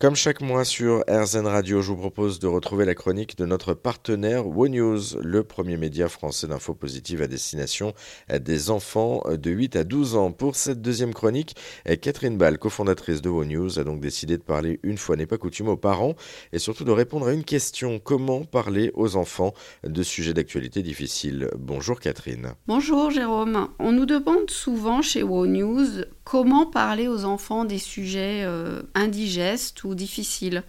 Comme chaque mois sur RZN Radio, je vous propose de retrouver la chronique de notre partenaire WoNews, le premier média français d'infos positives à destination des enfants de 8 à 12 ans. Pour cette deuxième chronique, Catherine Ball, cofondatrice de WoNews, a donc décidé de parler une fois n'est pas coutume aux parents et surtout de répondre à une question comment parler aux enfants de sujets d'actualité difficiles? Bonjour Catherine. Bonjour Jérôme. On nous demande souvent chez WoNews comment parler aux enfants des sujets euh, indigestes ou difficiles.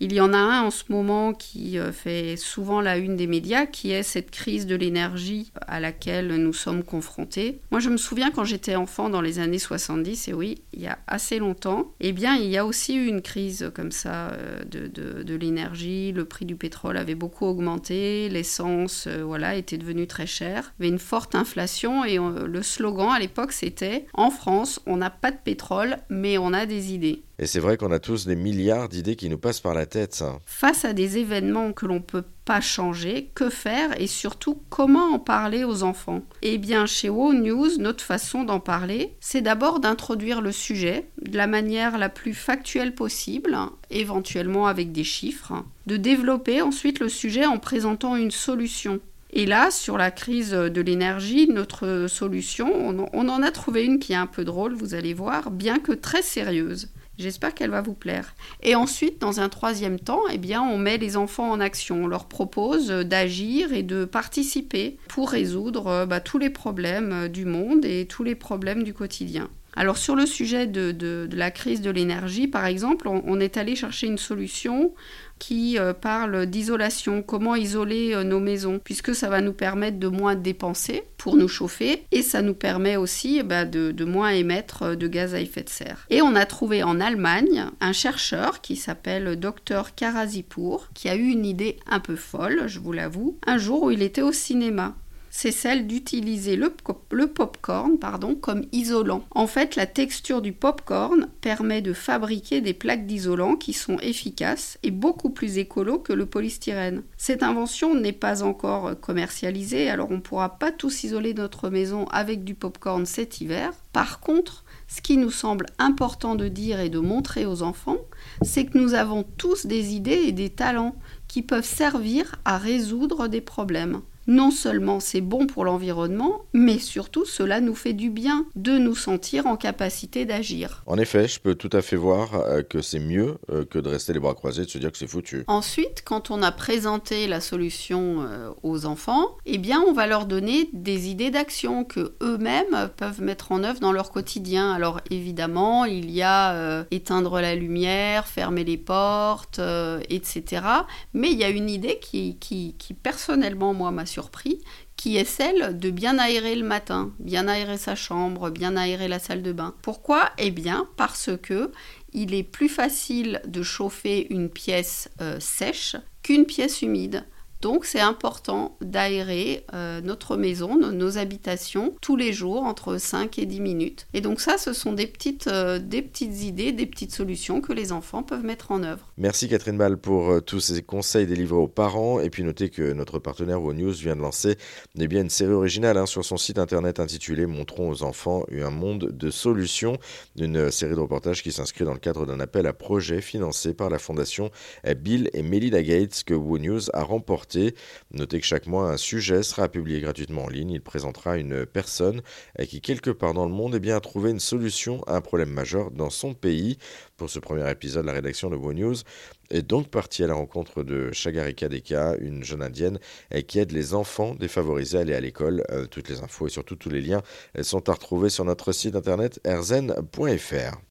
Il y en a un en ce moment qui euh, fait souvent la une des médias, qui est cette crise de l'énergie à laquelle nous sommes confrontés. Moi, je me souviens quand j'étais enfant dans les années 70, et oui, il y a assez longtemps, eh bien, il y a aussi eu une crise comme ça euh, de, l'énergie. Le prix du pétrole avait beaucoup augmenté, l'essence, euh, voilà, était devenue très chère. Il y avait une forte inflation et le slogan à l'époque, c'était En France, on n'a pas de pétrole, mais on a des idées. Et c'est vrai qu'on a tous des milliards d'idées qui nous passent par la tête. Face à des événements que l'on ne peut pas changer, que faire et surtout comment en parler aux enfants? Eh bien, chez WoW News, notre façon d'en parler, c'est d'abord d'introduire le sujet de la manière la plus factuelle possible, éventuellement avec des chiffres, de développer ensuite le sujet en présentant une solution et là, sur la crise de l'énergie, notre solution, on, en a trouvé une qui est un peu drôle, vous allez voir, bien que très sérieuse. J'espère qu'elle va vous plaire. Et ensuite, dans un troisième temps, eh bien, on met les enfants en action. On leur propose d'agir et de participer pour résoudre bah, tous les problèmes du monde et tous les problèmes du quotidien. Alors sur le sujet de, la crise de l'énergie, par exemple, on, est allé chercher une solution qui euh, parle d'isolation, comment isoler euh, nos maisons, puisque ça va nous permettre de moins dépenser pour nous chauffer et ça nous permet aussi bah, de, de, moins émettre euh, de gaz à effet de serre. Et on a trouvé en Allemagne un chercheur qui s'appelle Dr Karazipour, qui a eu une idée un peu folle, je vous l'avoue, un jour où il était au cinéma c'est celle d'utiliser le, popcorn comme isolant. En fait, la texture du popcorn permet de fabriquer des plaques d'isolant qui sont efficaces et beaucoup plus écolo que le polystyrène. Cette invention n'est pas encore commercialisée, alors on ne pourra pas tous isoler notre maison avec du popcorn cet hiver. Par contre, ce qui nous semble important de dire et de montrer aux enfants, c'est que nous avons tous des idées et des talents qui peuvent servir à résoudre des problèmes non seulement c'est bon pour l'environnement, mais surtout cela nous fait du bien de nous sentir en capacité d'agir. En effet, je peux tout à fait voir euh, que c'est mieux euh, que de rester les bras croisés et de se dire que c'est foutu. Ensuite, quand on a présenté la solution euh, aux enfants, eh bien on va leur donner des idées d'action que eux-mêmes peuvent mettre en œuvre dans leur quotidien. Alors évidemment, il y a éteindre la lumière, fermer les portes, etc. Mais il y a une idée qui, qui, qui personnellement moi m'a qui est celle de bien aérer le matin, bien aérer sa chambre, bien aérer la salle de bain. Pourquoi? Eh bien parce que il est plus facile de chauffer une pièce euh, sèche qu'une pièce humide. Donc c'est important d'aérer euh, notre maison, nos, habitations, tous les jours, entre 5 et 10 minutes. Et donc ça, ce sont des petites, euh, des petites idées, des petites solutions que les enfants peuvent mettre en œuvre. Merci Catherine Ball pour euh, tous ces conseils délivrés aux parents. Et puis notez que notre partenaire News vient de lancer eh bien, une série originale hein, sur son site internet intitulée Montrons aux enfants un monde de solutions. Une série de reportages qui s'inscrit dans le cadre d'un appel à projet financé par la fondation Bill et Melinda Gates que News a remporté Notez que chaque mois, un sujet sera publié gratuitement en ligne. Il présentera une personne qui, quelque part dans le monde, eh bien, a trouvé une solution à un problème majeur dans son pays. Pour ce premier épisode, la rédaction de Wo News est donc partie à la rencontre de Shagarika Deka, une jeune indienne qui aide les enfants défavorisés à aller à l'école. Euh, toutes les infos et surtout tous les liens sont à retrouver sur notre site internet erzen.fr.